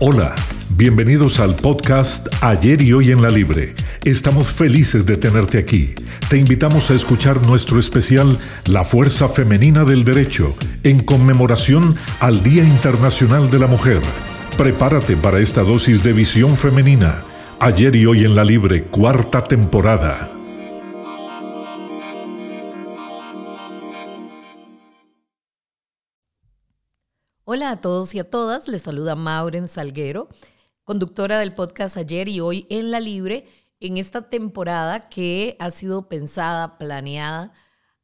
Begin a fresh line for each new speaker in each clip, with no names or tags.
Hola, bienvenidos al podcast Ayer y Hoy en la Libre. Estamos felices de tenerte aquí. Te invitamos a escuchar nuestro especial La Fuerza Femenina del Derecho en conmemoración al Día Internacional de la Mujer. Prepárate para esta dosis de visión femenina. Ayer y Hoy en la Libre, cuarta temporada.
Hola a todos y a todas, les saluda Mauren Salguero, conductora del podcast Ayer y Hoy en la Libre, en esta temporada que ha sido pensada, planeada,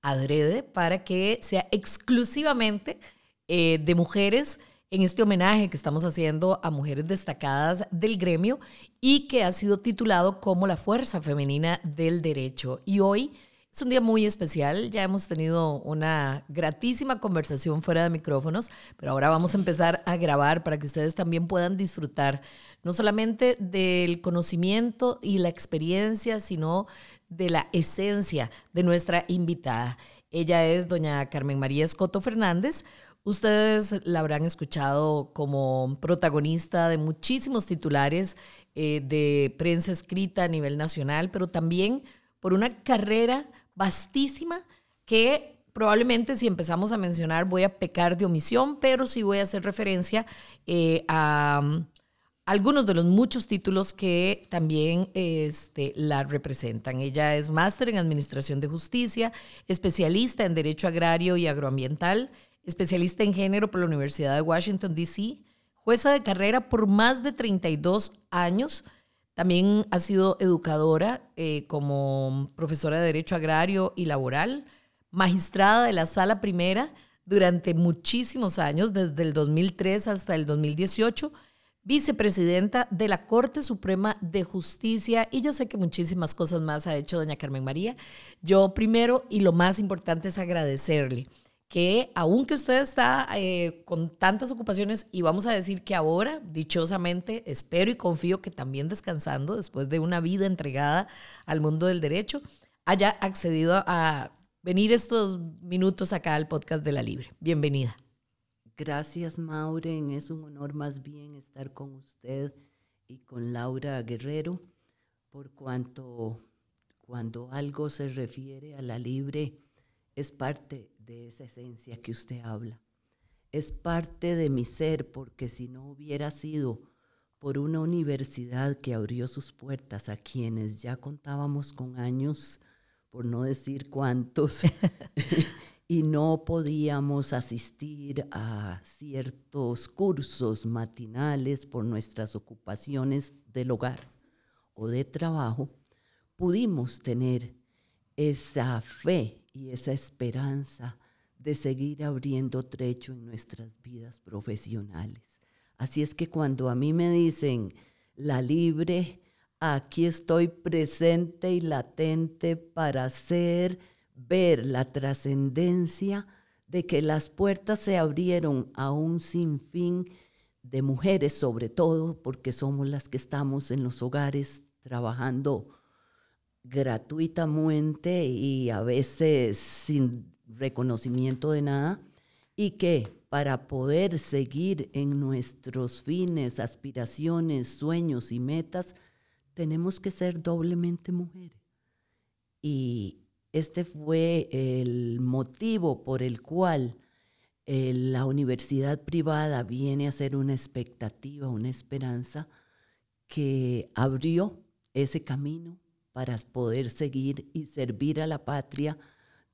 adrede, para que sea exclusivamente eh, de mujeres en este homenaje que estamos haciendo a mujeres destacadas del gremio y que ha sido titulado como la Fuerza Femenina del Derecho. Y hoy es un día muy especial, ya hemos tenido una gratísima conversación fuera de micrófonos, pero ahora vamos a empezar a grabar para que ustedes también puedan disfrutar no solamente del conocimiento y la experiencia, sino de la esencia de nuestra invitada. Ella es doña Carmen María Escoto Fernández. Ustedes la habrán escuchado como protagonista de muchísimos titulares eh, de prensa escrita a nivel nacional, pero también por una carrera vastísima que probablemente si empezamos a mencionar voy a pecar de omisión, pero sí voy a hacer referencia eh, a um, algunos de los muchos títulos que también este, la representan. Ella es máster en Administración de Justicia, especialista en Derecho Agrario y Agroambiental, especialista en Género por la Universidad de Washington, D.C., jueza de carrera por más de 32 años, también ha sido educadora eh, como profesora de Derecho Agrario y Laboral, magistrada de la Sala Primera durante muchísimos años, desde el 2003 hasta el 2018, vicepresidenta de la Corte Suprema de Justicia y yo sé que muchísimas cosas más ha hecho doña Carmen María. Yo primero y lo más importante es agradecerle que aunque usted está eh, con tantas ocupaciones y vamos a decir que ahora, dichosamente, espero y confío que también descansando después de una vida entregada al mundo del derecho, haya accedido a venir estos minutos acá al podcast de la Libre. Bienvenida.
Gracias, Mauren. Es un honor más bien estar con usted y con Laura Guerrero, por cuanto cuando algo se refiere a la Libre es parte de esa esencia que usted habla. Es parte de mi ser porque si no hubiera sido por una universidad que abrió sus puertas a quienes ya contábamos con años, por no decir cuántos, y no podíamos asistir a ciertos cursos matinales por nuestras ocupaciones del hogar o de trabajo, pudimos tener esa fe y esa esperanza de seguir abriendo trecho en nuestras vidas profesionales. Así es que cuando a mí me dicen la libre, aquí estoy presente y latente para hacer ver la trascendencia de que las puertas se abrieron a un sinfín de mujeres, sobre todo porque somos las que estamos en los hogares trabajando gratuitamente y a veces sin reconocimiento de nada, y que para poder seguir en nuestros fines, aspiraciones, sueños y metas, tenemos que ser doblemente mujeres. Y este fue el motivo por el cual eh, la universidad privada viene a ser una expectativa, una esperanza que abrió ese camino para poder seguir y servir a la patria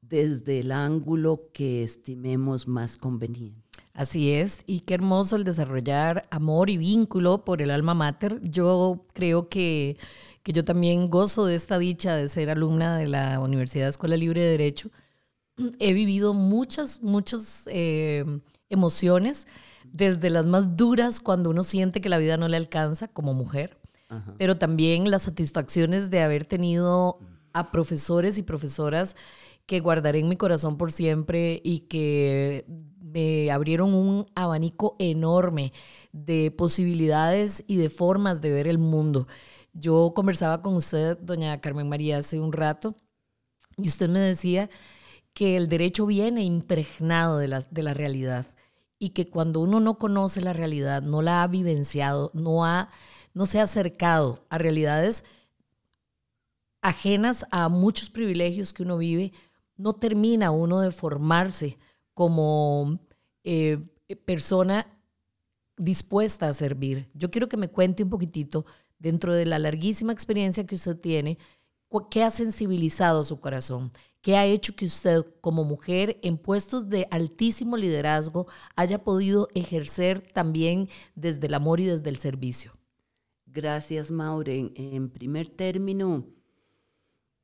desde el ángulo que estimemos más conveniente.
Así es, y qué hermoso el desarrollar amor y vínculo por el alma mater. Yo creo que, que yo también gozo de esta dicha de ser alumna de la Universidad Escuela Libre de Derecho. He vivido muchas, muchas eh, emociones, desde las más duras cuando uno siente que la vida no le alcanza como mujer, pero también las satisfacciones de haber tenido a profesores y profesoras que guardaré en mi corazón por siempre y que me abrieron un abanico enorme de posibilidades y de formas de ver el mundo. Yo conversaba con usted, doña Carmen María, hace un rato, y usted me decía que el derecho viene impregnado de la, de la realidad y que cuando uno no conoce la realidad, no la ha vivenciado, no, ha, no se ha acercado a realidades ajenas a muchos privilegios que uno vive, no termina uno de formarse como eh, persona dispuesta a servir. Yo quiero que me cuente un poquitito, dentro de la larguísima experiencia que usted tiene, qué ha sensibilizado su corazón, qué ha hecho que usted como mujer en puestos de altísimo liderazgo haya podido ejercer también desde el amor y desde el servicio.
Gracias, Maureen. En primer término,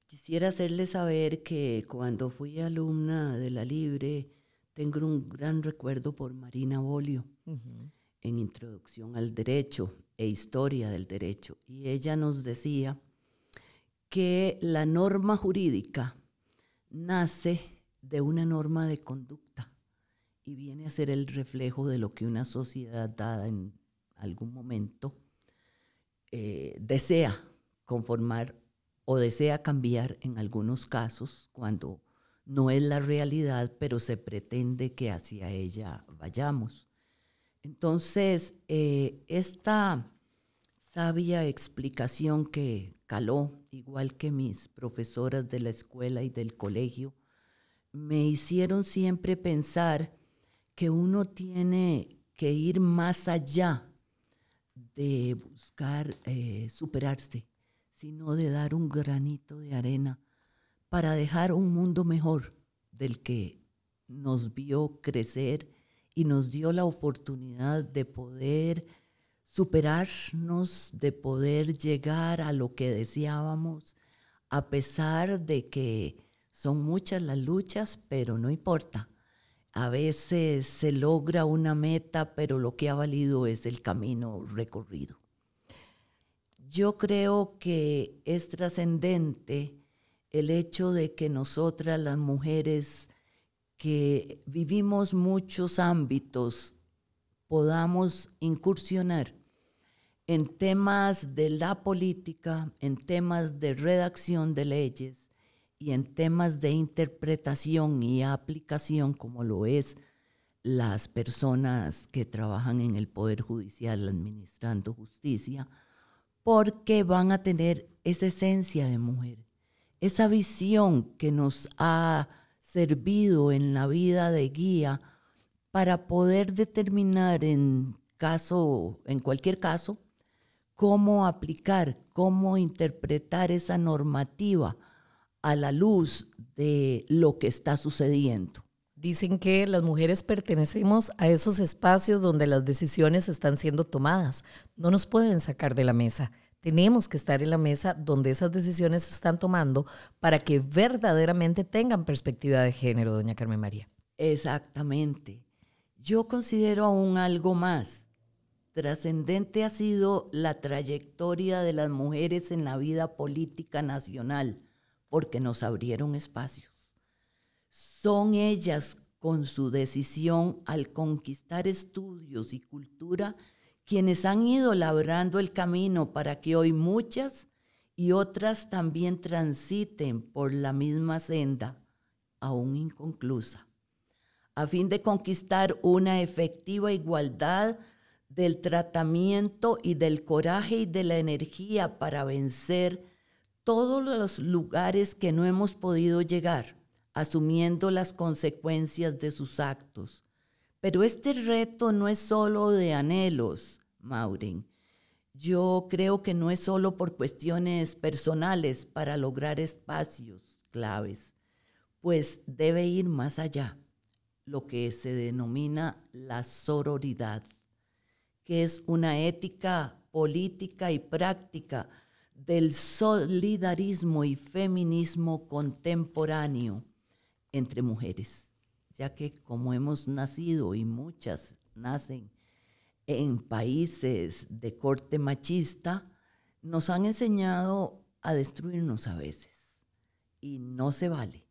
quisiera hacerle saber que cuando fui alumna de la Libre, tengo un gran recuerdo por Marina Bolio en Introducción al Derecho e Historia del Derecho. Y ella nos decía que la norma jurídica nace de una norma de conducta y viene a ser el reflejo de lo que una sociedad dada en algún momento eh, desea conformar o desea cambiar en algunos casos cuando no es la realidad, pero se pretende que hacia ella vayamos. Entonces, eh, esta sabia explicación que caló, igual que mis profesoras de la escuela y del colegio, me hicieron siempre pensar que uno tiene que ir más allá de buscar eh, superarse, sino de dar un granito de arena para dejar un mundo mejor del que nos vio crecer y nos dio la oportunidad de poder superarnos, de poder llegar a lo que deseábamos, a pesar de que son muchas las luchas, pero no importa. A veces se logra una meta, pero lo que ha valido es el camino recorrido. Yo creo que es trascendente el hecho de que nosotras las mujeres que vivimos muchos ámbitos podamos incursionar en temas de la política, en temas de redacción de leyes y en temas de interpretación y aplicación, como lo es las personas que trabajan en el Poder Judicial administrando justicia, porque van a tener esa esencia de mujer esa visión que nos ha servido en la vida de guía para poder determinar en caso, en cualquier caso, cómo aplicar, cómo interpretar esa normativa a la luz de lo que está sucediendo.
Dicen que las mujeres pertenecemos a esos espacios donde las decisiones están siendo tomadas. No nos pueden sacar de la mesa. Tenemos que estar en la mesa donde esas decisiones se están tomando para que verdaderamente tengan perspectiva de género, doña Carmen María.
Exactamente. Yo considero aún algo más. Trascendente ha sido la trayectoria de las mujeres en la vida política nacional, porque nos abrieron espacios. Son ellas con su decisión al conquistar estudios y cultura quienes han ido labrando el camino para que hoy muchas y otras también transiten por la misma senda, aún inconclusa, a fin de conquistar una efectiva igualdad del tratamiento y del coraje y de la energía para vencer todos los lugares que no hemos podido llegar, asumiendo las consecuencias de sus actos, pero este reto no es solo de anhelos, Maureen. Yo creo que no es solo por cuestiones personales para lograr espacios claves, pues debe ir más allá, lo que se denomina la sororidad, que es una ética política y práctica del solidarismo y feminismo contemporáneo entre mujeres ya que como hemos nacido y muchas nacen en países de corte machista, nos han enseñado a destruirnos a veces y no se vale.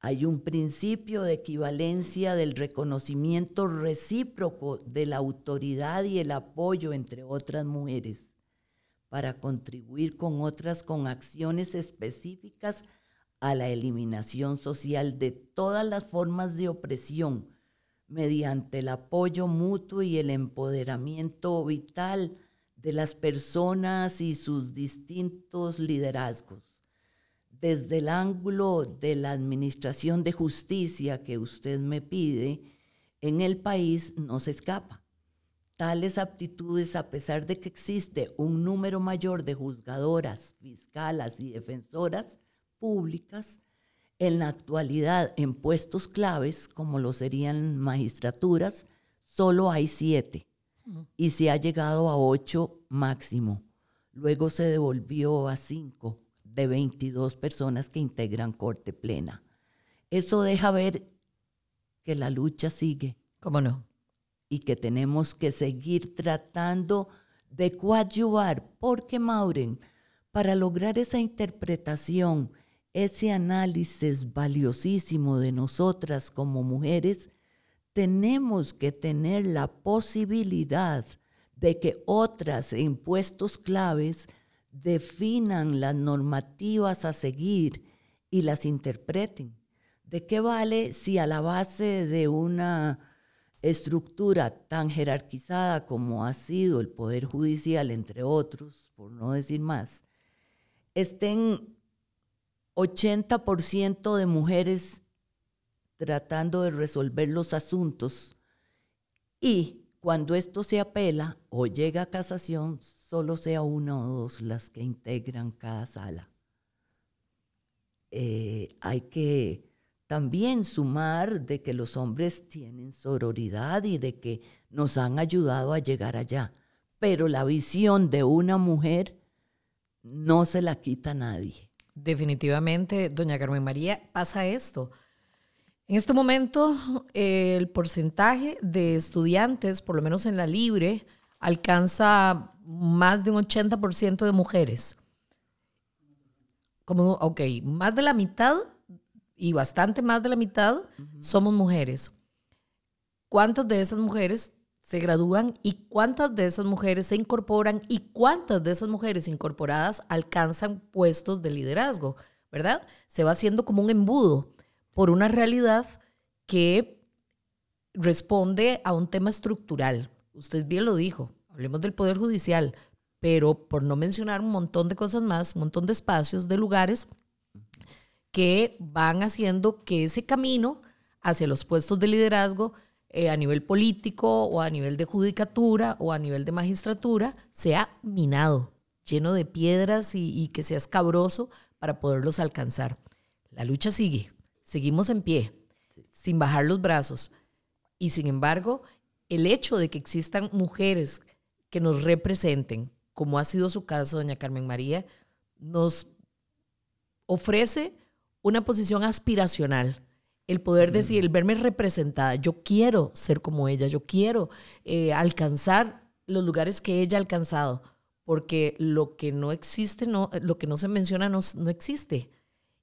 Hay un principio de equivalencia del reconocimiento recíproco de la autoridad y el apoyo entre otras mujeres para contribuir con otras con acciones específicas a la eliminación social de todas las formas de opresión mediante el apoyo mutuo y el empoderamiento vital de las personas y sus distintos liderazgos. Desde el ángulo de la administración de justicia que usted me pide, en el país no se escapa. Tales aptitudes, a pesar de que existe un número mayor de juzgadoras, fiscalas y defensoras públicas, en la actualidad en puestos claves, como lo serían magistraturas, solo hay siete y se ha llegado a ocho máximo. Luego se devolvió a cinco de 22 personas que integran corte plena. Eso deja ver que la lucha sigue.
¿Cómo no?
Y que tenemos que seguir tratando de coadyuvar, porque Mauren, para lograr esa interpretación, ese análisis valiosísimo de nosotras como mujeres, tenemos que tener la posibilidad de que otras en puestos claves definan las normativas a seguir y las interpreten. ¿De qué vale si a la base de una estructura tan jerarquizada como ha sido el Poder Judicial, entre otros, por no decir más, estén 80% de mujeres tratando de resolver los asuntos y cuando esto se apela o llega a casación, solo sea una o dos las que integran cada sala. Eh, hay que también sumar de que los hombres tienen sororidad y de que nos han ayudado a llegar allá, pero la visión de una mujer no se la quita nadie.
Definitivamente, doña Carmen María, pasa esto. En este momento, el porcentaje de estudiantes, por lo menos en la libre, alcanza más de un 80% de mujeres. Como, ok, más de la mitad y bastante más de la mitad somos mujeres. ¿Cuántas de esas mujeres se gradúan y cuántas de esas mujeres se incorporan y cuántas de esas mujeres incorporadas alcanzan puestos de liderazgo, ¿verdad? Se va haciendo como un embudo por una realidad que responde a un tema estructural. Usted bien lo dijo, hablemos del Poder Judicial, pero por no mencionar un montón de cosas más, un montón de espacios, de lugares que van haciendo que ese camino hacia los puestos de liderazgo eh, a nivel político o a nivel de judicatura o a nivel de magistratura sea minado, lleno de piedras y, y que sea escabroso para poderlos alcanzar. La lucha sigue seguimos en pie, sin bajar los brazos. Y sin embargo, el hecho de que existan mujeres que nos representen, como ha sido su caso, doña Carmen María, nos ofrece una posición aspiracional. El poder decir, el verme representada, yo quiero ser como ella, yo quiero eh, alcanzar los lugares que ella ha alcanzado, porque lo que no existe, no, lo que no se menciona no, no existe.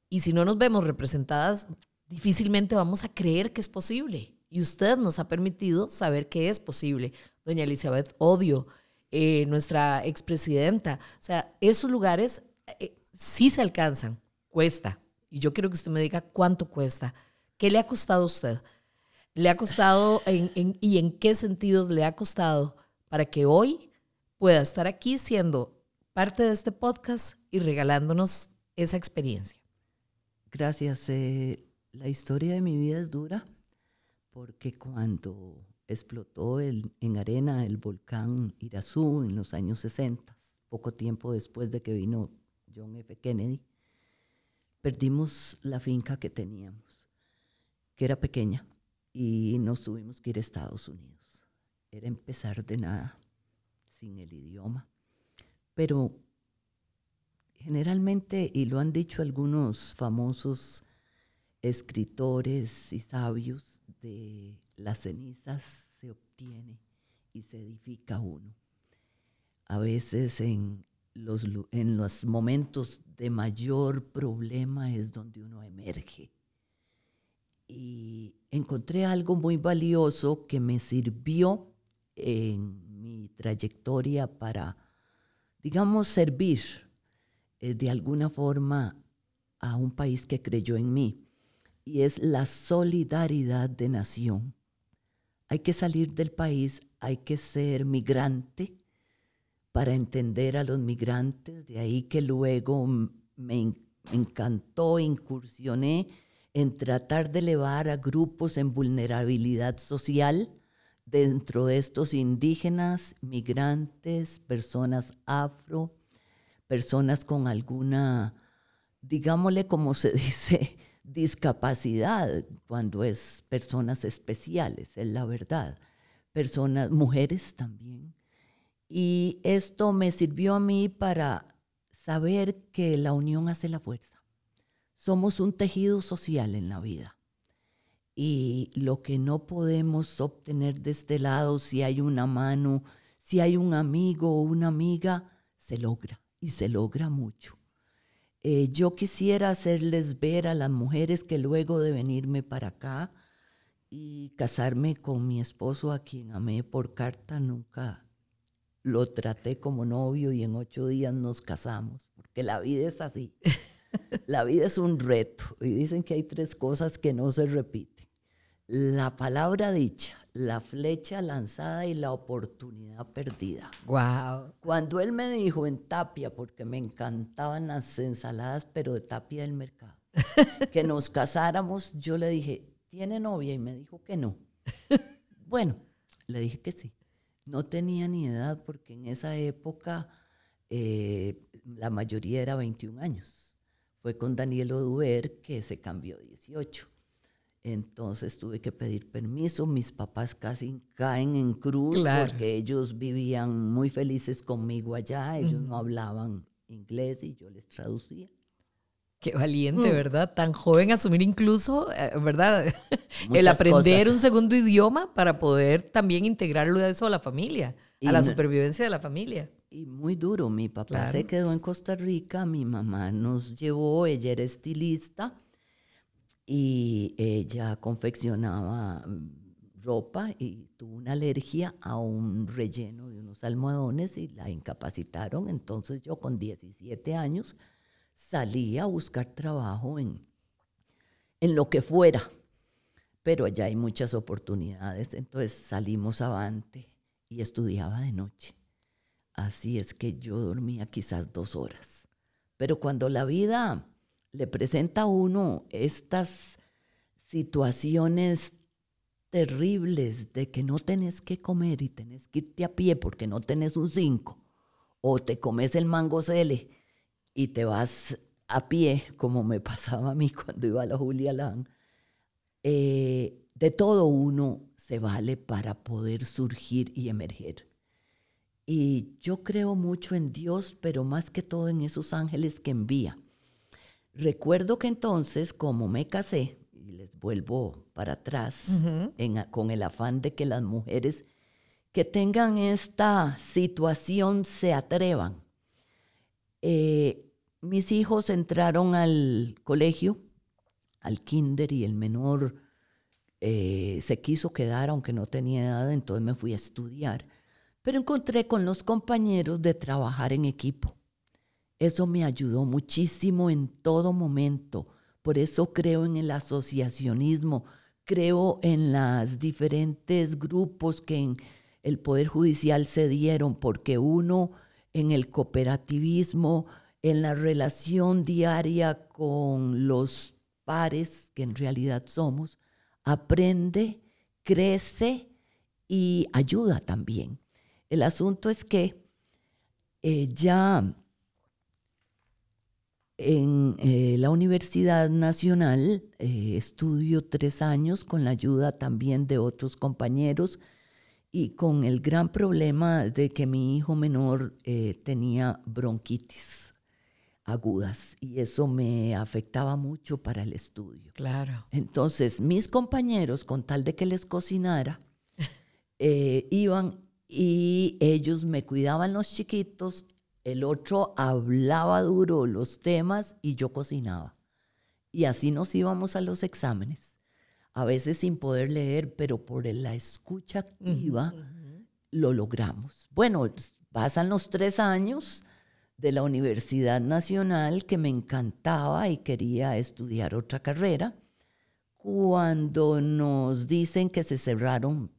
Y si no nos vemos representadas, difícilmente vamos a creer que es posible. Y usted nos ha permitido saber que es posible. Doña Elizabeth Odio, eh, nuestra expresidenta. O sea, esos lugares eh, sí se alcanzan. Cuesta. Y yo quiero que usted me diga cuánto cuesta. ¿Qué le ha costado a usted? ¿Le ha costado y en qué sentidos le ha costado para que hoy pueda estar aquí siendo parte de este podcast y regalándonos esa experiencia?
Gracias. Eh, la historia de mi vida es dura porque cuando explotó el, en arena el volcán Irazú en los años 60, poco tiempo después de que vino John F. Kennedy, perdimos la finca que teníamos, que era pequeña, y nos tuvimos que ir a Estados Unidos. Era empezar de nada, sin el idioma. Pero Generalmente, y lo han dicho algunos famosos escritores y sabios, de las cenizas se obtiene y se edifica uno. A veces en los, en los momentos de mayor problema es donde uno emerge. Y encontré algo muy valioso que me sirvió en mi trayectoria para, digamos, servir eh, de alguna forma a un país que creyó en mí, y es la solidaridad de nación. hay que salir del país, hay que ser migrante para entender a los migrantes, de ahí que luego me encantó, incursioné en tratar de elevar a grupos en vulnerabilidad social, dentro de estos indígenas, migrantes, personas afro, personas con alguna, digámosle como se dice, discapacidad, cuando es personas especiales, es la verdad. Personas, mujeres también. Y esto me sirvió a mí para saber que la unión hace la fuerza. Somos un tejido social en la vida. Y lo que no podemos obtener de este lado, si hay una mano, si hay un amigo o una amiga, se logra y se logra mucho. Eh, yo quisiera hacerles ver a las mujeres que luego de venirme para acá y casarme con mi esposo, a quien amé por carta, nunca lo traté como novio y en ocho días nos casamos, porque la vida es así. la vida es un reto y dicen que hay tres cosas que no se repiten. La palabra dicha, la flecha lanzada y la oportunidad perdida.
Wow.
Cuando él me dijo en Tapia, porque me encantaban las ensaladas, pero de Tapia del mercado, que nos casáramos, yo le dije, ¿tiene novia? Y me dijo que no. bueno, le dije que sí. No tenía ni edad porque en esa época eh, la mayoría era 21 años. Fue con Daniel Oduber que se cambió 18. Entonces tuve que pedir permiso. Mis papás casi caen en cruz porque ellos vivían muy felices conmigo allá. Ellos no hablaban inglés y yo les traducía.
Qué valiente, mm. ¿verdad? Tan joven asumir incluso, eh, ¿verdad? el aprender un segundo idioma para poder también integrarlo a eso a la familia, a la supervivencia de la familia.
Y muy duro, mi papá se quedó en Costa Rica, mi mamá nos llevó, ella era estilista y ella confeccionaba mm, ropa y tuvo una alergia a un relleno de unos almohadones y la incapacitaron. Entonces yo con 17 años salía a buscar trabajo en, en lo que fuera, pero allá hay muchas oportunidades, entonces salimos avante y estudiaba de noche. Así es que yo dormía quizás dos horas. Pero cuando la vida le presenta a uno estas situaciones terribles de que no tenés que comer y tenés que irte a pie porque no tenés un cinco, o te comes el mango cele y te vas a pie, como me pasaba a mí cuando iba a la Julia Lang, eh, de todo uno se vale para poder surgir y emerger. Y yo creo mucho en Dios, pero más que todo en esos ángeles que envía. Recuerdo que entonces, como me casé, y les vuelvo para atrás, con el afán de que las mujeres que tengan esta situación se atrevan. Eh, mis hijos entraron al colegio, al kinder, y el menor eh, se quiso quedar, aunque no tenía edad, entonces me fui a estudiar. Pero encontré con los compañeros de trabajar en equipo. Eso me ayudó muchísimo en todo momento. Por eso creo en el asociacionismo, creo en los diferentes grupos que en el Poder Judicial se dieron, porque uno en el cooperativismo en la relación diaria con los pares, que en realidad somos, aprende, crece y ayuda también. El asunto es que eh, ya en eh, la Universidad Nacional eh, estudio tres años con la ayuda también de otros compañeros y con el gran problema de que mi hijo menor tenía bronquitis agudas y eso me afectaba mucho para el estudio.
Claro.
Entonces, mis compañeros, con tal de que les cocinara, eh, iban y ellos me cuidaban los chiquitos, el otro hablaba duro los temas y yo cocinaba. Y así nos íbamos a los exámenes, a veces sin poder leer, pero por la escucha activa lo logramos. Bueno, pasan los tres años de la Universidad Nacional que me encantaba y quería estudiar otra carrera, cuando nos dicen que se cerraron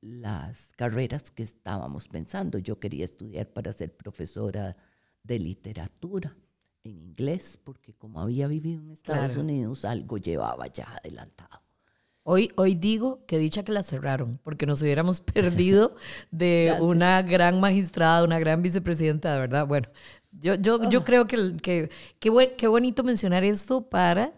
las carreras que estábamos pensando. Yo quería estudiar para ser profesora de literatura en inglés, porque como había vivido en Estados Unidos, algo llevaba ya adelantado.
Hoy, hoy digo que dicha que la cerraron, porque nos hubiéramos perdido de una gran magistrada, una gran vicepresidenta, de verdad. Bueno, yo, yo, yo ah. creo que, que, qué bonito mencionar esto para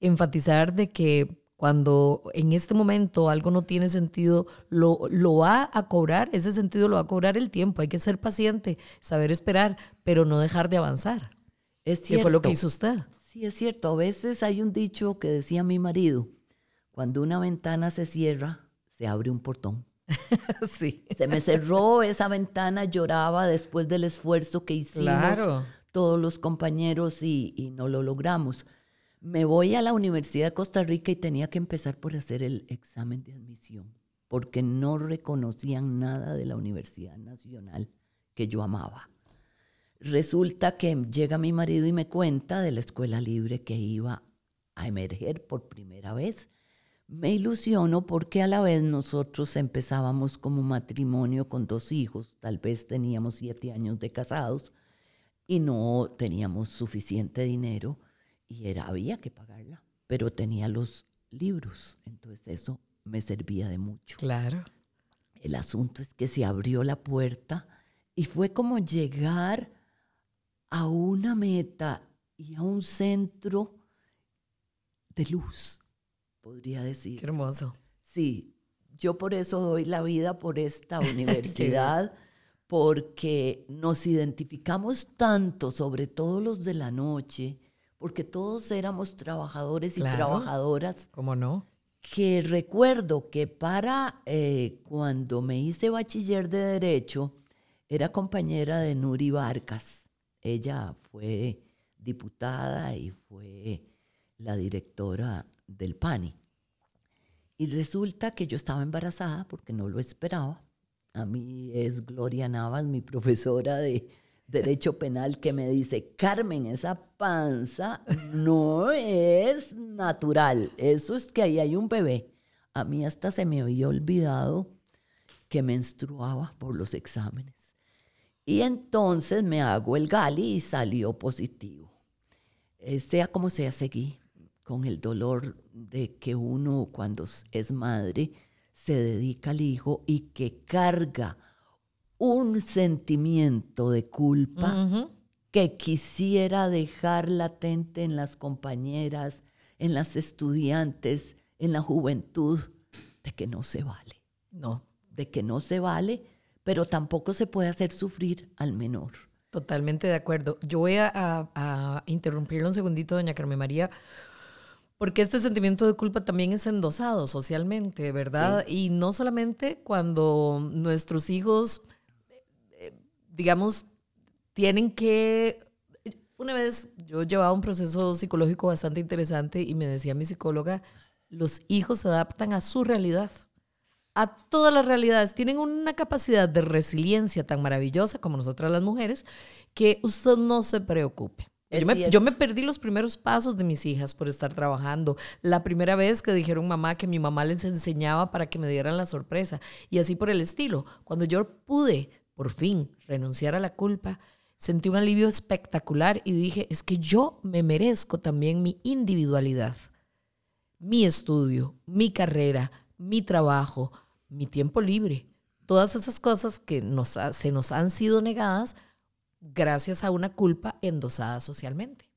enfatizar de que cuando en este momento algo no tiene sentido, lo, lo va a cobrar, ese sentido lo va a cobrar el tiempo. Hay que ser paciente, saber esperar, pero no dejar de avanzar.
Es cierto.
¿Qué fue lo que hizo usted?
Sí, es cierto. A veces hay un dicho que decía mi marido, cuando una ventana se cierra, se abre un portón.
sí.
Se me cerró esa ventana, lloraba después del esfuerzo que hicimos todos los compañeros y, y no lo logramos. Me voy a la Universidad de Costa Rica y tenía que empezar por hacer el examen de admisión, porque no reconocían nada de la Universidad Nacional que yo amaba. Resulta que llega mi marido y me cuenta de la escuela libre que iba a emerger por primera vez. Me ilusiono porque a la vez nosotros empezábamos como matrimonio con dos hijos, tal vez teníamos siete años de casados y no teníamos suficiente dinero y era, había que pagarla, pero tenía los libros, entonces eso me servía de mucho.
Claro.
El asunto es que se abrió la puerta y fue como llegar a una meta y a un centro de luz, podría decir.
Qué hermoso.
Sí, yo por eso doy la vida por esta universidad, porque nos identificamos tanto, sobre todo los de la noche, porque todos éramos trabajadores y trabajadoras.
¿Cómo no?
Que recuerdo que para eh, cuando me hice bachiller de Derecho, era compañera de Nuri Vargas ella fue diputada y fue la directora del PANI. Y resulta que yo estaba embarazada porque no lo esperaba. A mí es Gloria Navas, mi profesora de Derecho Penal, que me dice, Carmen, esa panza no es natural, eso es que ahí hay un bebé. A mí hasta se me había olvidado que menstruaba por los exámenes. Y entonces me hago el gali y salió positivo. Eh, sea como sea, seguí con el dolor de que uno cuando es madre se dedica al hijo y que carga un sentimiento de culpa que quisiera dejar latente en las compañeras, en las estudiantes, en la juventud, de que no se vale.
No.
De que no se vale pero tampoco se puede hacer sufrir al menor.
Totalmente de acuerdo. Yo voy a, interrumpirle un segundito, doña Carmen María, porque este sentimiento de culpa también es endosado socialmente, ¿verdad? Y no solamente cuando nuestros hijos, eh, digamos, tienen que... Una vez yo llevaba un proceso psicológico bastante interesante y me decía mi psicóloga, los hijos se adaptan a su realidad a todas las realidades. Tienen una capacidad de resiliencia tan maravillosa como nosotras las mujeres que usted no se preocupe. Yo me, perdí los primeros pasos de mis hijas por estar trabajando. La primera vez que dijeron mamá que mi mamá les enseñaba para que me dieran la sorpresa y así por el estilo. Cuando yo pude por fin renunciar a la culpa, sentí un alivio espectacular y dije, es que yo me merezco también mi individualidad, mi estudio, mi carrera, mi trabajo, mi tiempo libre, todas esas cosas que nos se nos han sido negadas gracias a una culpa endosada socialmente.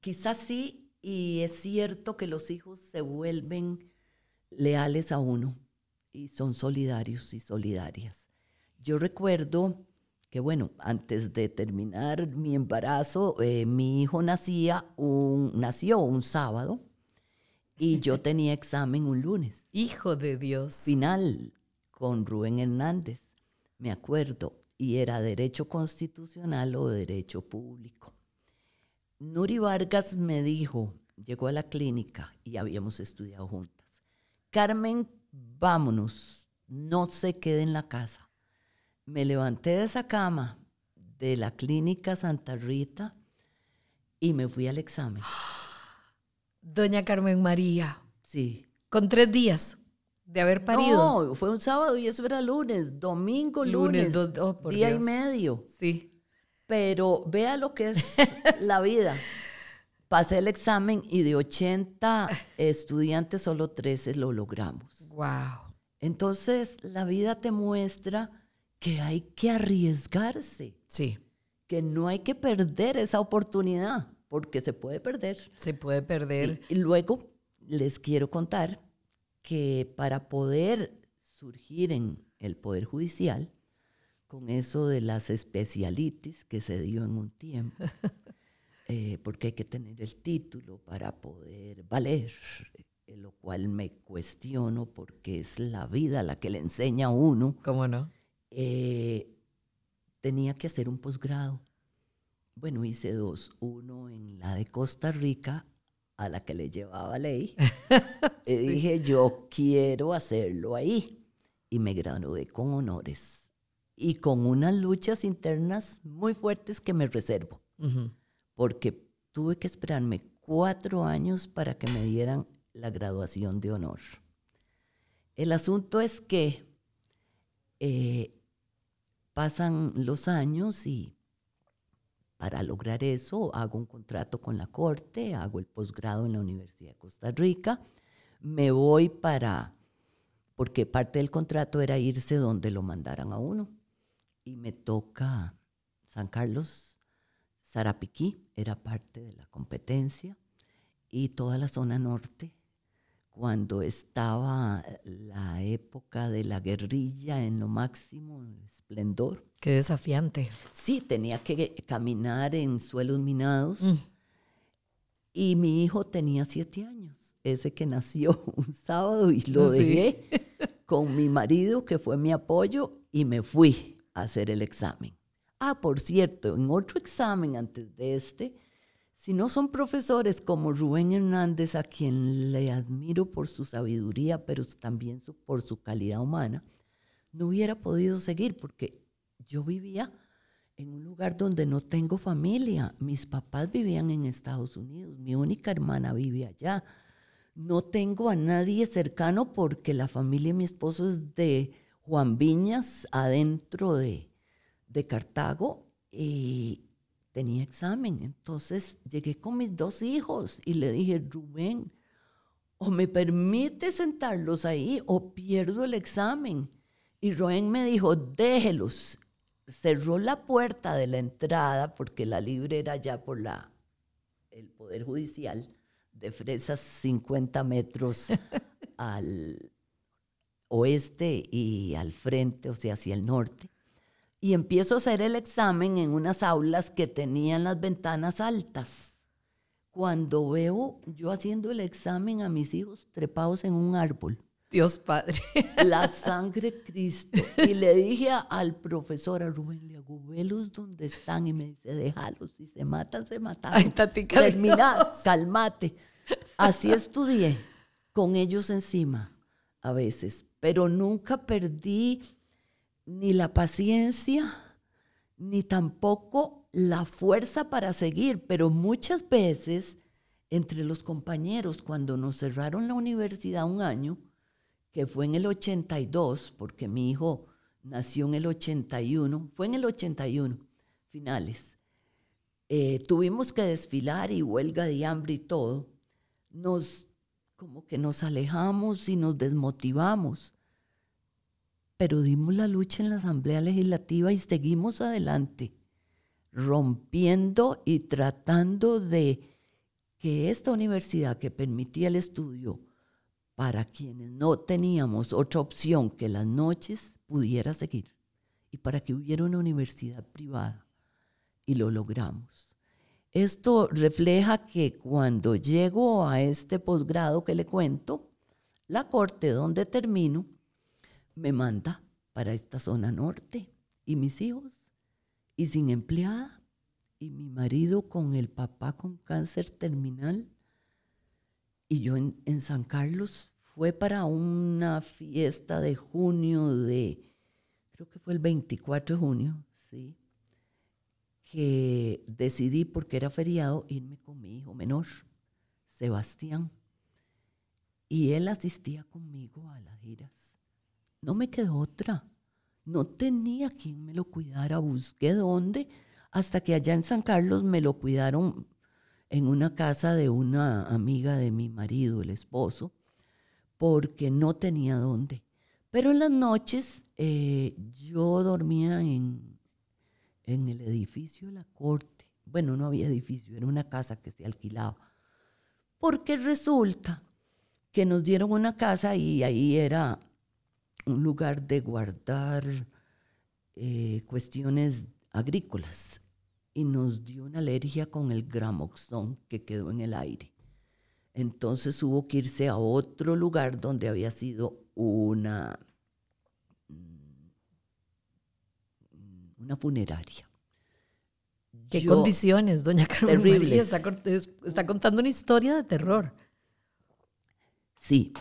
Quizás sí, y es cierto que los hijos se vuelven leales a uno y son solidarios y solidarias. Yo recuerdo que, bueno, antes de terminar mi embarazo, eh, mi hijo nacía un, nació un sábado y yo tenía examen un lunes.
Hijo de Dios.
Final con Rubén Hernández, me acuerdo, y era derecho constitucional o derecho público. Nuri Vargas me dijo, llegó a la clínica y habíamos estudiado juntas. Carmen, vámonos, no se quede en la casa. Me levanté de esa cama de la clínica Santa Rita y me fui al examen.
Doña Carmen María.
Sí.
Con tres días. De haber parido.
No, fue un sábado y eso era lunes, domingo, lunes,
oh,
día y medio.
Sí.
Pero vea lo que es la vida. Pasé el examen y de 80 estudiantes solo 13 lo logramos.
Wow.
Entonces, la vida te muestra que hay que arriesgarse.
Sí.
Que no hay que perder esa oportunidad, porque se puede perder.
Se puede perder.
y luego les quiero contar que para poder surgir en el Poder Judicial, con eso de las especialitis que se dio en un tiempo, eh, porque hay que tener el título para poder valer, eh, lo cual me cuestiono porque es la vida la que le enseña a uno.
¿Cómo no?
Eh, tenía que hacer un posgrado. Bueno, hice dos, uno en la de Costa Rica a la que le llevaba ley. Y dije, yo quiero hacerlo ahí. Y me gradué con honores y con unas luchas internas muy fuertes que me reservo, porque tuve que esperarme cuatro años para que me dieran la graduación de honor. El asunto es que eh, pasan los años y para lograr eso, hago un contrato con la Corte, hago el posgrado en la Universidad de Costa Rica, me voy para, porque parte del contrato era irse donde lo mandaran a uno, y me toca San Carlos, Sarapiquí, era parte de la competencia, y toda la zona norte, cuando estaba la época de la guerrilla en lo máximo, esplendor.
Qué desafiante.
Sí, tenía que caminar en suelos minados. Mm. Y mi hijo tenía siete años, ese que nació un sábado y lo dejé con mi marido, que fue mi apoyo, y me fui a hacer el examen. Ah, por cierto, en otro examen antes de este, si no son profesores como Rubén Hernández, a quien le admiro por su sabiduría, pero también por su calidad humana, no hubiera podido seguir porque yo vivía en un lugar donde no tengo familia. Mis papás vivían en Estados Unidos, mi única hermana vive allá. No tengo a nadie cercano porque la familia de mi esposo es de Juan Viñas, adentro de, de Cartago, y, tenía examen. Entonces llegué con mis dos hijos y le dije, Rubén, o me permite sentarlos ahí o pierdo el examen. Y Rubén me dijo, déjelos. Cerró la puerta de la entrada porque la libre era ya por la, el Poder Judicial de Fresas 50 metros al oeste y al frente, o sea, hacia el norte y empiezo a hacer el examen en unas aulas que tenían las ventanas altas. Cuando veo yo haciendo el examen a mis hijos trepados en un árbol.
Dios Padre.
La sangre Cristo. Y le dije al profesor, a Rubén, le hago velos donde están. Y me dice, déjalos. Si se matan, se matan.
Ay,
Termina, calmate. Así estudié, con ellos encima, a veces. Pero nunca perdí ni la paciencia, ni tampoco la fuerza para seguir, pero muchas veces entre los compañeros, cuando nos cerraron la universidad un año, que fue en el 82, porque mi hijo nació en el 81, fue en el 81, finales, eh, tuvimos que desfilar y huelga de hambre y todo, nos como que nos alejamos y nos desmotivamos pero dimos la lucha en la Asamblea Legislativa y seguimos adelante, rompiendo y tratando de que esta universidad que permitía el estudio para quienes no teníamos otra opción que las noches pudiera seguir y para que hubiera una universidad privada. Y lo logramos. Esto refleja que cuando llego a este posgrado que le cuento, la corte donde termino, me manda para esta zona norte y mis hijos y sin empleada y mi marido con el papá con cáncer terminal y yo en, San Carlos fue para una fiesta de junio de, creo que fue el 24 de junio, sí, que decidí porque era feriado irme con mi hijo menor, Sebastián. y él asistía conmigo a las giras. No me quedó otra. No tenía quien me lo cuidara. Busqué dónde, hasta que allá en San Carlos me lo cuidaron en una casa de una amiga de mi marido, el esposo, porque no tenía dónde. Pero en las noches eh, yo dormía en, en el edificio de la corte. Bueno, no había edificio, era una casa que se alquilaba. Porque resulta que nos dieron una casa y ahí era un lugar de guardar eh, cuestiones agrícolas y nos dio una alergia con el gramoxón que quedó en el aire. Entonces hubo que irse a otro lugar donde había sido una, una funeraria.
¿Qué condiciones, doña Carmen María? Está, está, contando una historia de terror.
Sí,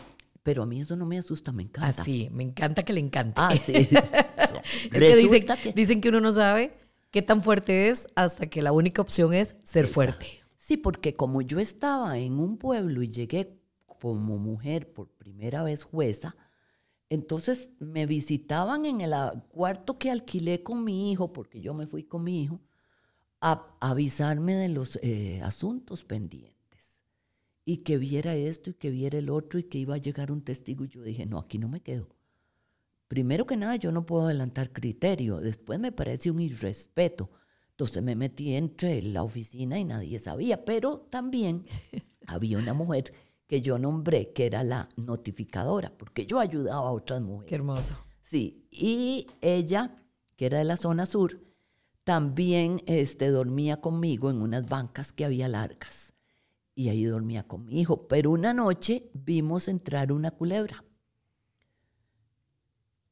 pero a mí eso no me asusta, me encanta.
Ah, sí, me encanta que le encante.
Ah, sí.
dicen, que... dicen que uno no sabe qué tan fuerte es hasta que la única opción es ser fuerte.
Sí, porque como yo estaba en un pueblo y llegué como mujer por primera vez jueza, entonces me visitaban en el cuarto que alquilé con mi hijo, porque yo me fui con mi hijo, a avisarme de los eh, asuntos pendientes y que viera esto y que viera el otro y que iba a llegar un testigo. Y yo dije, no, aquí no me quedo. Primero que nada, yo no puedo adelantar criterio. Después me parece un irrespeto. Entonces me metí entre la oficina y nadie sabía. Pero también había una mujer que yo nombré, que era la notificadora, porque yo ayudaba a otras mujeres.
Qué hermoso.
Sí, y ella, que era de la zona sur, también este, dormía conmigo en unas bancas que había largas y ahí dormía con mi hijo. Pero una noche vimos entrar una culebra.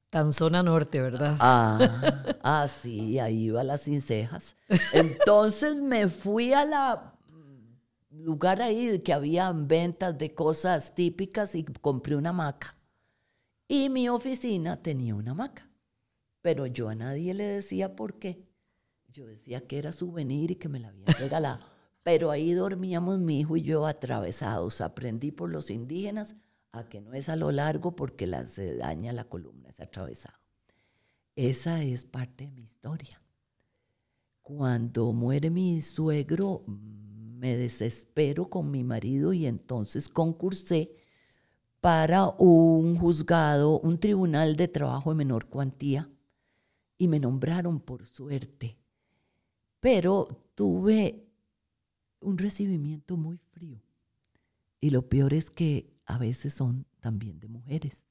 Tan zona norte, ¿verdad?
Ah, ah sí, ahí iba las sin cejas. Entonces me fui a la lugar ahí que había ventas de cosas típicas y compré una hamaca. Y mi oficina tenía una hamaca. Pero yo a nadie le decía por qué. Yo decía que era souvenir y que me la habían regalado. Pero ahí dormíamos mi hijo y yo atravesados. Aprendí por los indígenas a que no es a lo largo porque la, se daña la columna, es atravesado. Esa es parte de mi historia. Cuando muere mi suegro, me desespero con mi marido y entonces concursé para un juzgado, un tribunal de trabajo de menor cuantía y me nombraron por suerte. Pero tuve un recibimiento muy frío. Y lo peor es que a veces son también de mujeres.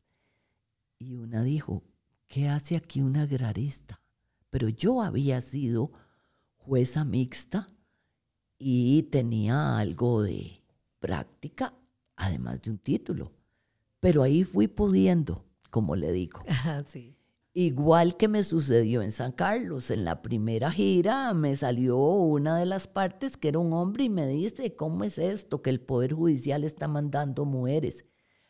Y una dijo, ¿qué hace aquí una agrarista? Pero yo había sido jueza mixta y tenía algo de práctica, además de un título. Pero ahí fui pudiendo, como le digo.
sí.
Igual que me sucedió en San Carlos, en la primera gira me salió una de las partes que era un hombre y me dice, ¿cómo es esto que el Poder Judicial está mandando mujeres?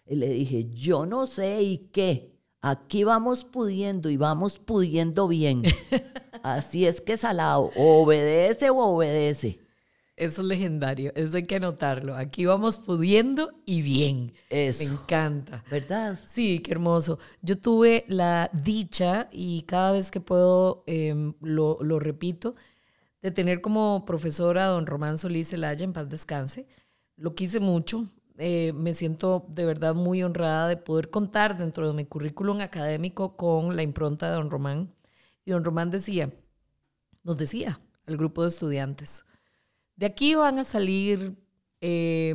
Y le dije, yo no sé y qué, aquí vamos pudiendo y vamos pudiendo bien. Así es que salado, obedece o obedece.
Eso es legendario, eso hay que anotarlo. Aquí vamos pudiendo y bien.
Eso.
Me encanta.
¿Verdad?
Sí, qué hermoso. Yo tuve la dicha y cada vez que puedo em, lo, repito, de tener como profesora a don Román Solís Zelaya, en paz descanse. Lo quise mucho. Eh, me siento de verdad muy honrada de poder contar dentro de mi currículum académico con la impronta de don Román. Y don Román decía, nos decía al grupo de estudiantes, de aquí van a salir eh,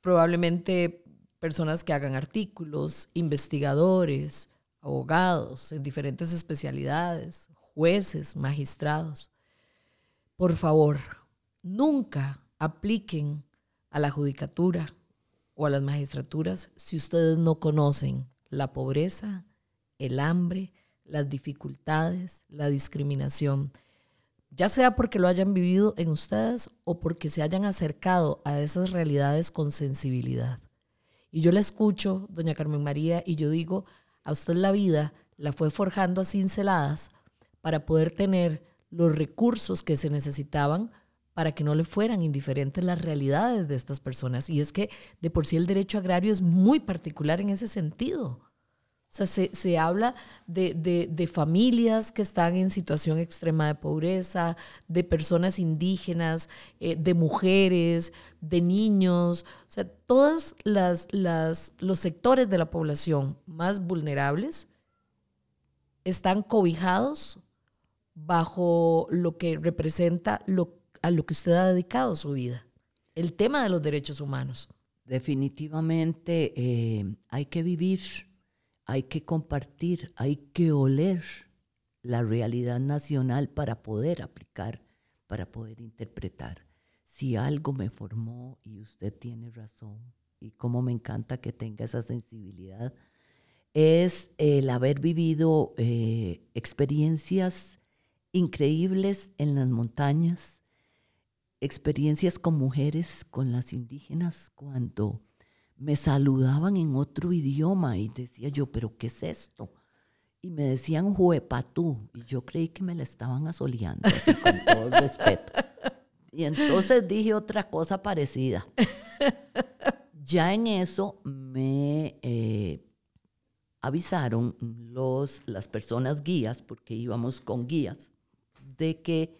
probablemente personas que hagan artículos, investigadores, abogados en diferentes especialidades, jueces, magistrados. Por favor, nunca apliquen a la judicatura o a las magistraturas si ustedes no conocen la pobreza, el hambre, las dificultades, la discriminación ya sea porque lo hayan vivido en ustedes o porque se hayan acercado a esas realidades con sensibilidad. Y yo la escucho, doña Carmen María, y yo digo, a usted la vida la fue forjando a cinceladas para poder tener los recursos que se necesitaban para que no le fueran indiferentes las realidades de estas personas. Y es que de por sí el derecho agrario es muy particular en ese sentido. O sea, se, habla de, familias que están en situación extrema de pobreza, de personas indígenas, eh, de mujeres, de niños, o sea, todos los sectores de la población más vulnerables están cobijados bajo lo que representa lo, a lo que usted ha dedicado su vida, el tema de los derechos humanos.
Definitivamente eh, hay que vivir hay que compartir, hay que oler la realidad nacional para poder aplicar, para poder interpretar. Si algo me formó, y usted tiene razón, y cómo me encanta que tenga esa sensibilidad, es el haber vivido eh, experiencias increíbles en las montañas, experiencias con mujeres, con las indígenas, cuando me saludaban en otro idioma y decía yo, pero ¿qué es esto? Y me decían juepatú y yo creí que me la estaban asoleando, así con todo respeto. Y entonces dije otra cosa parecida. Ya en eso me eh, avisaron los, las personas guías, porque íbamos con guías, de que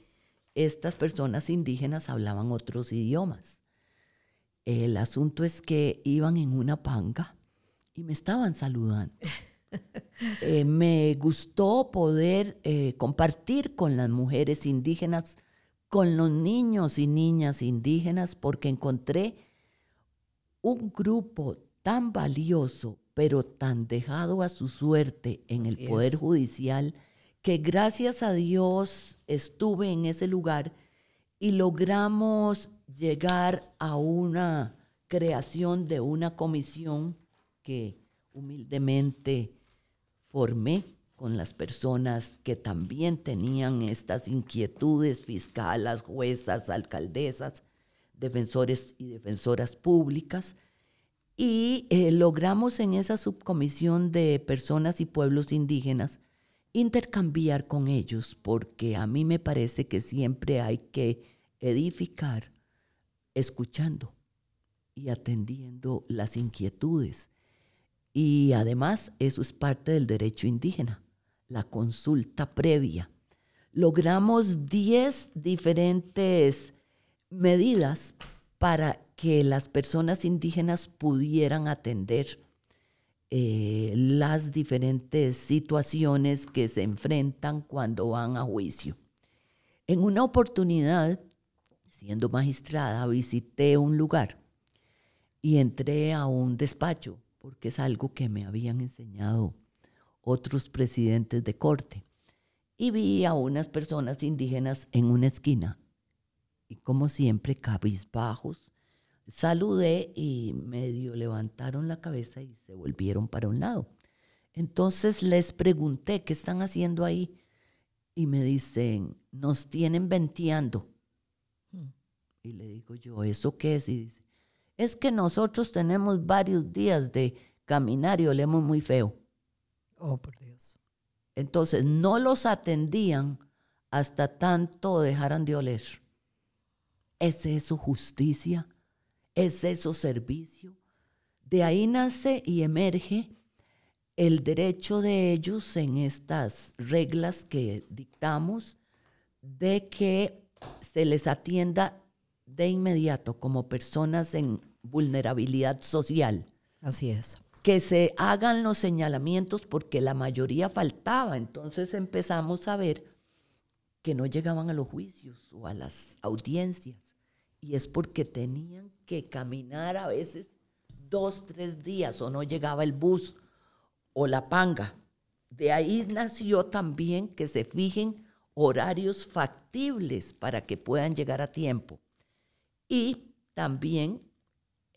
estas personas indígenas hablaban otros idiomas. El asunto es que iban en una panga y me estaban saludando. Eh, me gustó poder eh, compartir con las mujeres indígenas, con los niños y niñas indígenas, porque encontré un grupo tan valioso, pero tan dejado a su suerte en el Poder Judicial, que gracias a Dios estuve en ese lugar y logramos llegar a una creación de una comisión que humildemente formé con las personas que también tenían estas inquietudes, fiscalas, juezas, alcaldesas, defensores y defensoras públicas, y eh, logramos en esa subcomisión de personas y pueblos indígenas intercambiar con ellos, porque a mí me parece que siempre hay que edificar escuchando y atendiendo las inquietudes. Y además eso es parte del derecho indígena, la consulta previa. Logramos 10 diferentes medidas para que las personas indígenas pudieran atender eh, las diferentes situaciones que se enfrentan cuando van a juicio. En una oportunidad siendo magistrada, visité un lugar y entré a un despacho, porque es algo que me habían enseñado otros presidentes de corte. Y vi a unas personas indígenas en una esquina. Y como siempre, cabizbajos, saludé y medio levantaron la cabeza y se volvieron para un lado. Entonces les pregunté, ¿qué están haciendo ahí? Y me dicen, nos tienen venteando. Y le digo yo, ¿eso qué es? Y dice, es que nosotros tenemos varios días de caminar y olemos muy feo.
Oh, por Dios.
Entonces, no los atendían hasta tanto dejaran de oler. ¿Es eso justicia? ¿Es eso servicio? De ahí nace y emerge el derecho de ellos en estas reglas que dictamos de que se les atienda de inmediato como personas en vulnerabilidad social.
Así es.
Que se hagan los señalamientos porque la mayoría faltaba. Entonces empezamos a ver que no llegaban a los juicios o a las audiencias. Y es porque tenían que caminar a veces dos, tres días o no llegaba el bus o la panga. De ahí nació también que se fijen horarios factibles para que puedan llegar a tiempo. Y también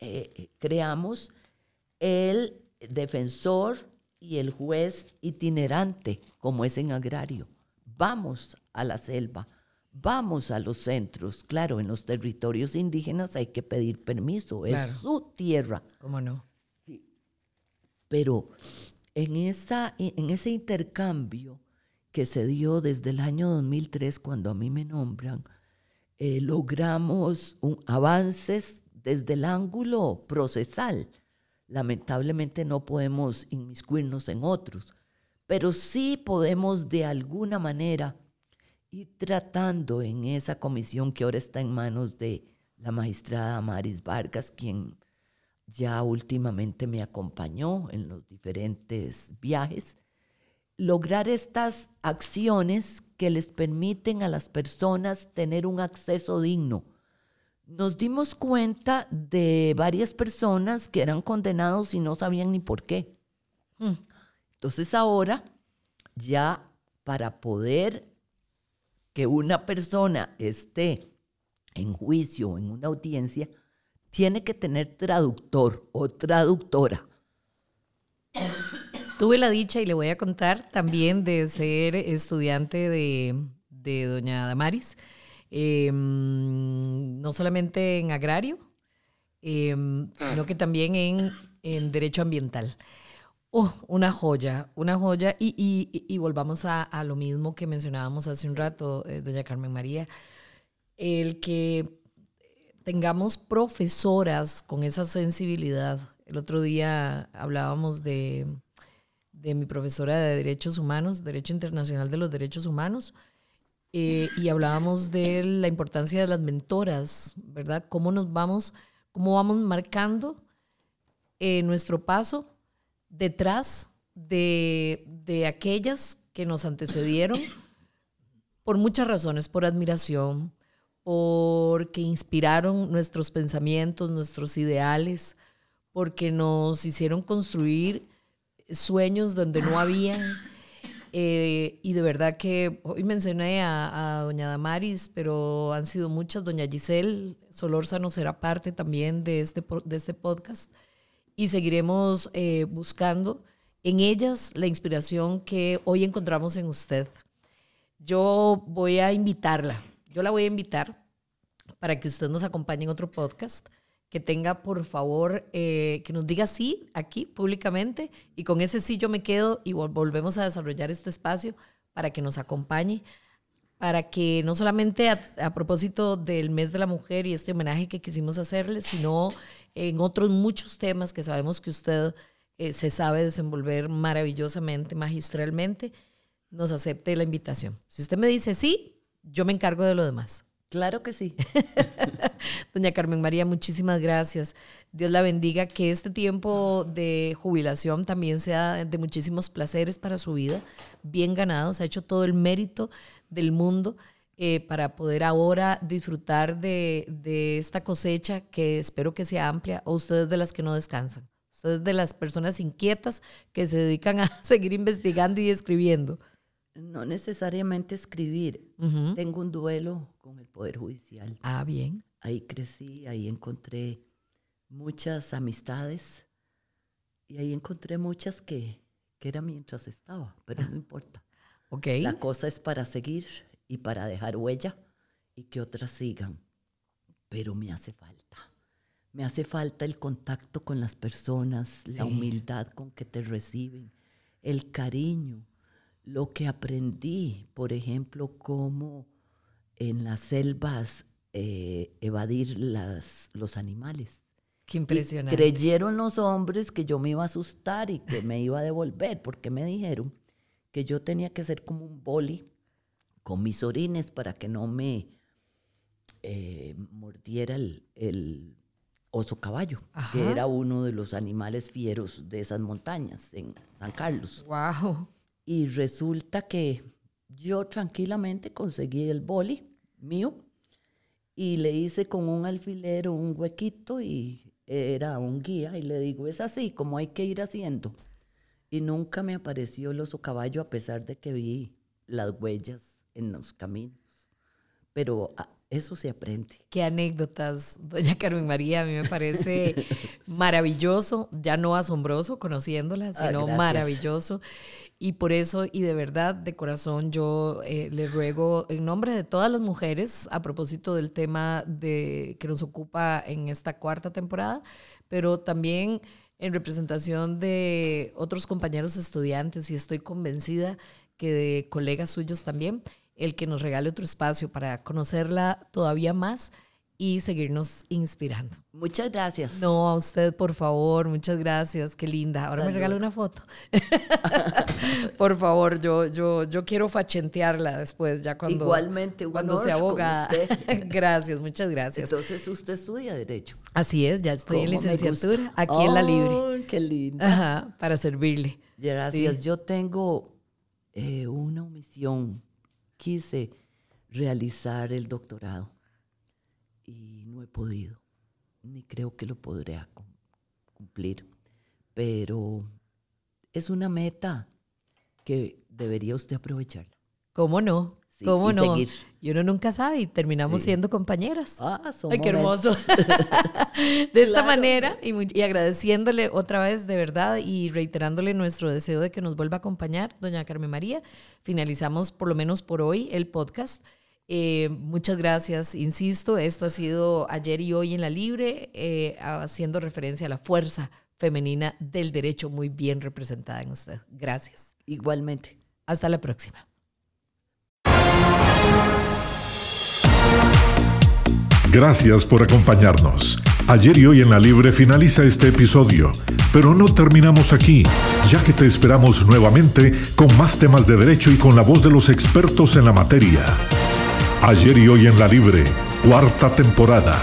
eh, creamos el defensor y el juez itinerante, como es en agrario. Vamos a la selva, vamos a los centros. Claro, en los territorios indígenas hay que pedir permiso, es su tierra.
¿Cómo no?
Pero en, esa, en ese intercambio que se dio desde el año 2003, cuando a mí me nombran, eh, logramos avances desde el ángulo procesal. Lamentablemente no podemos inmiscuirnos en otros, pero sí podemos de alguna manera ir tratando en esa comisión que ahora está en manos de la magistrada Maris Vargas, quien ya últimamente me acompañó en los diferentes viajes, lograr estas acciones que les permiten a las personas tener un acceso digno. Nos dimos cuenta de varias personas que eran condenados y no sabían ni por qué. Hmm. Entonces ahora, ya para poder que una persona esté en juicio o en una audiencia, tiene que tener traductor o traductora.
Tuve la dicha y le voy a contar también de ser estudiante de, doña Damaris, em, no solamente en agrario, em, sino que también en, derecho ambiental. Oh, una joya, una joya. Y, volvamos a, lo mismo que mencionábamos hace un rato, eh, doña Carmen María, el que tengamos profesoras con esa sensibilidad. El otro día hablábamos de de mi profesora de Derechos Humanos, Derecho Internacional de los Derechos Humanos, eh, y hablábamos de la importancia de las mentoras, ¿verdad? Cómo nos vamos, cómo vamos marcando eh, nuestro paso detrás de, de aquellas que nos antecedieron por muchas razones, por admiración, porque inspiraron nuestros pensamientos, nuestros ideales, porque nos hicieron construir sueños donde no había. Eh, y de verdad que hoy mencioné a, doña Damaris, pero han sido muchas. Doña Giselle Solórzano será parte también de este, de este podcast. Y seguiremos eh, buscando en ellas la inspiración que hoy encontramos en usted. Yo voy a invitarla, yo la voy a invitar para que usted nos acompañe en otro podcast que tenga, por favor, eh, que nos diga sí aquí públicamente y con ese sí yo me quedo y volvemos a desarrollar este espacio para que nos acompañe, para que no solamente a, propósito del mes de la mujer y este homenaje que quisimos hacerle, sino en otros muchos temas que sabemos que usted eh, se sabe desenvolver maravillosamente, magistralmente, nos acepte la invitación. Si usted me dice sí, yo me encargo de lo demás.
Claro que sí.
Doña Carmen María, muchísimas gracias. Dios la bendiga. Que este tiempo de jubilación también sea de muchísimos placeres para su vida, bien ganados. Ha hecho todo el mérito del mundo eh, para poder ahora disfrutar de, de esta cosecha que espero que sea amplia. O ustedes de las que no descansan. Ustedes de las personas inquietas que se dedican a seguir investigando y escribiendo
no necesariamente escribir. Tengo un duelo con el Poder Judicial.
Ah, bien.
Ahí crecí, ahí encontré muchas amistades y ahí encontré muchas que, que eran mientras estaba, pero no ah. importa.
Okay.
La cosa es para seguir y para dejar huella y que otras sigan. Pero me hace falta. Me hace falta el contacto con las personas, la humildad con que te reciben, el cariño lo que aprendí, por ejemplo, cómo en las selvas eh, evadir las, los animales.
Qué impresionante.
creyeron los hombres que yo me iba a asustar y que me iba a devolver, porque me dijeron que yo tenía que ser como un boli con mis orines para que no me eh, mordiera el, oso caballo, que era uno de los animales fieros de esas montañas en San Carlos.
¡Wow!
Y resulta que yo tranquilamente conseguí el boli mío y le hice con un alfilero un huequito y era un guía y le digo, es así como hay que ir haciendo. Y nunca me apareció el oso caballo a pesar de que vi las huellas en los caminos. Pero ah, eso se aprende.
Qué anécdotas, doña Carmen María, a mí me parece maravilloso, ya no asombroso conociéndola, ah, sino maravilloso. Y por eso, y de verdad, de corazón, yo eh, le ruego en nombre de todas las mujeres, a propósito del tema de, que nos ocupa en esta cuarta temporada, pero también en representación de otros compañeros estudiantes, y estoy convencida que de colegas suyos también, el que nos regale otro espacio para conocerla todavía más y seguirnos inspirando.
Muchas gracias.
No, a usted, por favor, muchas gracias, qué linda. Ahora me regala una foto. por favor, yo, yo, yo quiero fachentearla después, ya cuando,
Igualmente,
cuando sea abogada. gracias, muchas gracias.
Entonces usted estudia Derecho.
Así es, ya estoy en licenciatura, aquí en La Libre.
qué lindo.
Ajá, para servirle.
Gracias. Yo tengo eh, una omisión. Quise realizar el doctorado y no he podido, ni creo que lo podré cumplir. Pero es una meta que debería usted aprovechar.
¿Cómo no? ¿Cómo no? Y uno nunca sabe y terminamos siendo compañeras.
Ah,
Ay, qué hermoso. de esta manera y, y, agradeciéndole otra vez de verdad y reiterándole nuestro deseo de que nos vuelva a acompañar, doña Carmen María, finalizamos por lo menos por hoy el podcast. Eh, muchas gracias. Insisto, esto ha sido ayer y hoy en la Libre, eh, haciendo referencia a la fuerza femenina del derecho muy bien representada en usted. Gracias.
Igualmente.
Hasta la próxima.
Gracias por acompañarnos. Ayer y hoy en la Libre finaliza este episodio, pero no terminamos aquí, ya que te esperamos nuevamente con más temas de derecho y con la voz de los expertos en la materia. Ayer y hoy en la Libre, cuarta temporada.